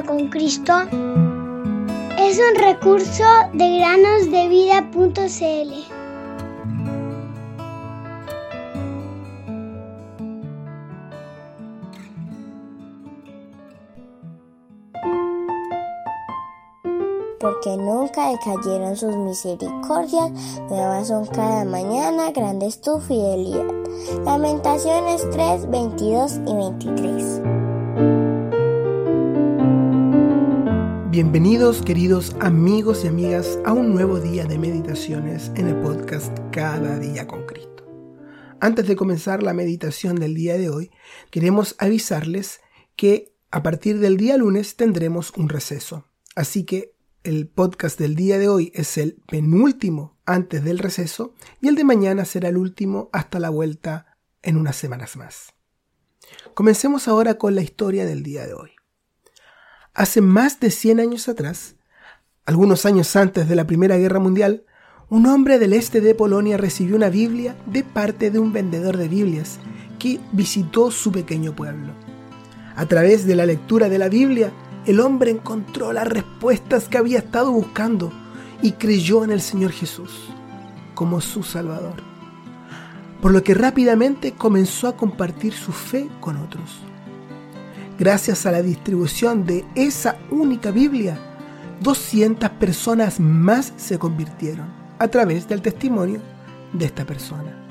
con Cristo es un recurso de granosdevida.cl. porque nunca decayeron sus misericordias, nuevas son cada mañana, grande es tu fidelidad. Lamentaciones 3, 22 y 23. Bienvenidos queridos amigos y amigas a un nuevo día de meditaciones en el podcast Cada día con Cristo. Antes de comenzar la meditación del día de hoy, queremos avisarles que a partir del día lunes tendremos un receso. Así que el podcast del día de hoy es el penúltimo antes del receso y el de mañana será el último hasta la vuelta en unas semanas más. Comencemos ahora con la historia del día de hoy. Hace más de 100 años atrás, algunos años antes de la Primera Guerra Mundial, un hombre del este de Polonia recibió una Biblia de parte de un vendedor de Biblias que visitó su pequeño pueblo. A través de la lectura de la Biblia, el hombre encontró las respuestas que había estado buscando y creyó en el Señor Jesús como su Salvador. Por lo que rápidamente comenzó a compartir su fe con otros. Gracias a la distribución de esa única Biblia, 200 personas más se convirtieron a través del testimonio de esta persona.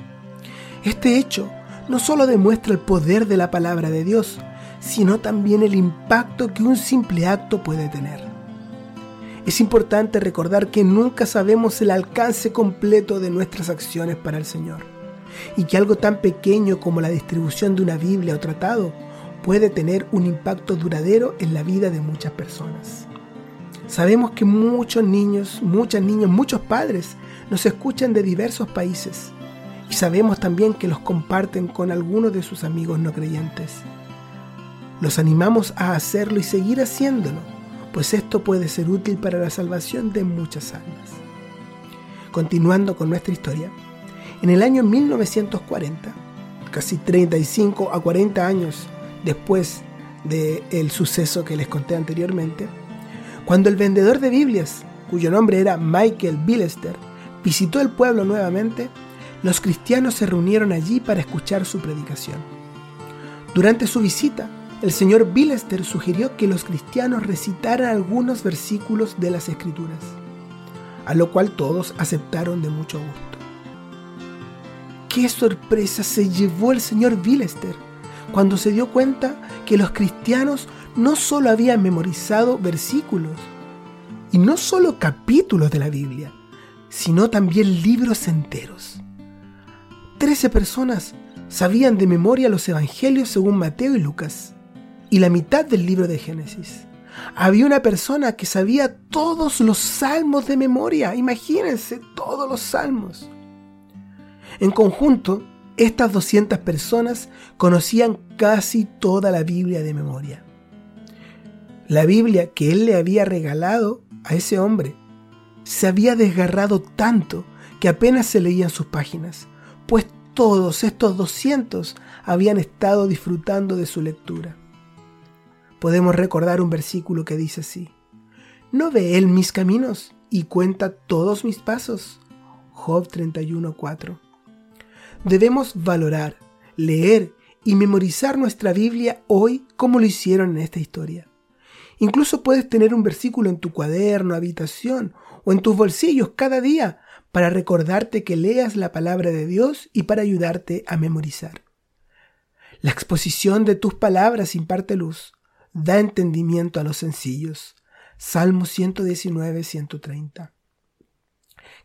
Este hecho no solo demuestra el poder de la palabra de Dios, sino también el impacto que un simple acto puede tener. Es importante recordar que nunca sabemos el alcance completo de nuestras acciones para el Señor y que algo tan pequeño como la distribución de una Biblia o tratado puede tener un impacto duradero en la vida de muchas personas. Sabemos que muchos niños, muchas niñas, muchos padres nos escuchan de diversos países y sabemos también que los comparten con algunos de sus amigos no creyentes. Los animamos a hacerlo y seguir haciéndolo, pues esto puede ser útil para la salvación de muchas almas. Continuando con nuestra historia, en el año 1940, casi 35 a 40 años después del suceso que les conté anteriormente, cuando el vendedor de Biblias, cuyo nombre era Michael Billester, visitó el pueblo nuevamente, los cristianos se reunieron allí para escuchar su predicación. Durante su visita, el señor Billester sugirió que los cristianos recitaran algunos versículos de las Escrituras, a lo cual todos aceptaron de mucho gusto. ¡Qué sorpresa se llevó el señor Billester cuando se dio cuenta que los cristianos no solo habían memorizado versículos, y no solo capítulos de la Biblia, sino también libros enteros. Trece personas sabían de memoria los evangelios según Mateo y Lucas y la mitad del libro de Génesis. Había una persona que sabía todos los salmos de memoria. Imagínense todos los salmos. En conjunto, estas 200 personas conocían casi toda la Biblia de memoria. La Biblia que él le había regalado a ese hombre se había desgarrado tanto que apenas se leían sus páginas, pues todos estos 200 habían estado disfrutando de su lectura podemos recordar un versículo que dice así, ¿no ve Él mis caminos y cuenta todos mis pasos? Job 31.4. Debemos valorar, leer y memorizar nuestra Biblia hoy como lo hicieron en esta historia. Incluso puedes tener un versículo en tu cuaderno, habitación o en tus bolsillos cada día para recordarte que leas la palabra de Dios y para ayudarte a memorizar. La exposición de tus palabras imparte luz, da entendimiento a los sencillos. Salmo 119, 130.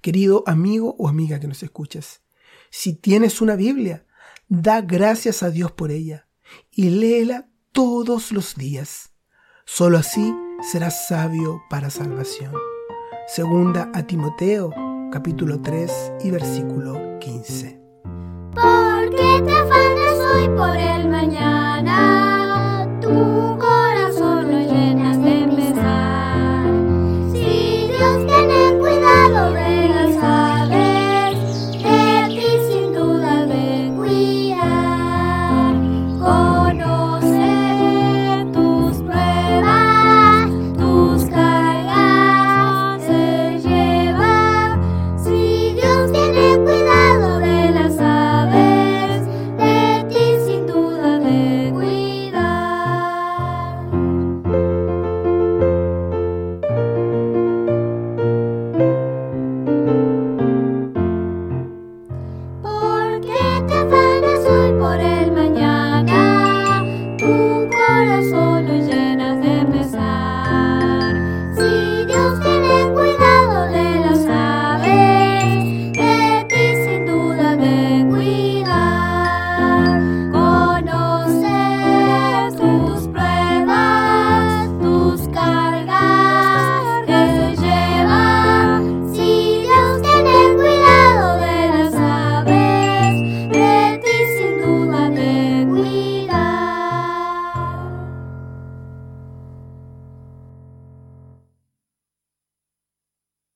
Querido amigo o amiga que nos escuchas, si tienes una Biblia, da gracias a Dios por ella y léela todos los días. Solo así serás sabio para salvación. Segunda a Timoteo, capítulo 3 y versículo 15. ¿Por qué te afanas hoy por el mañana? Tú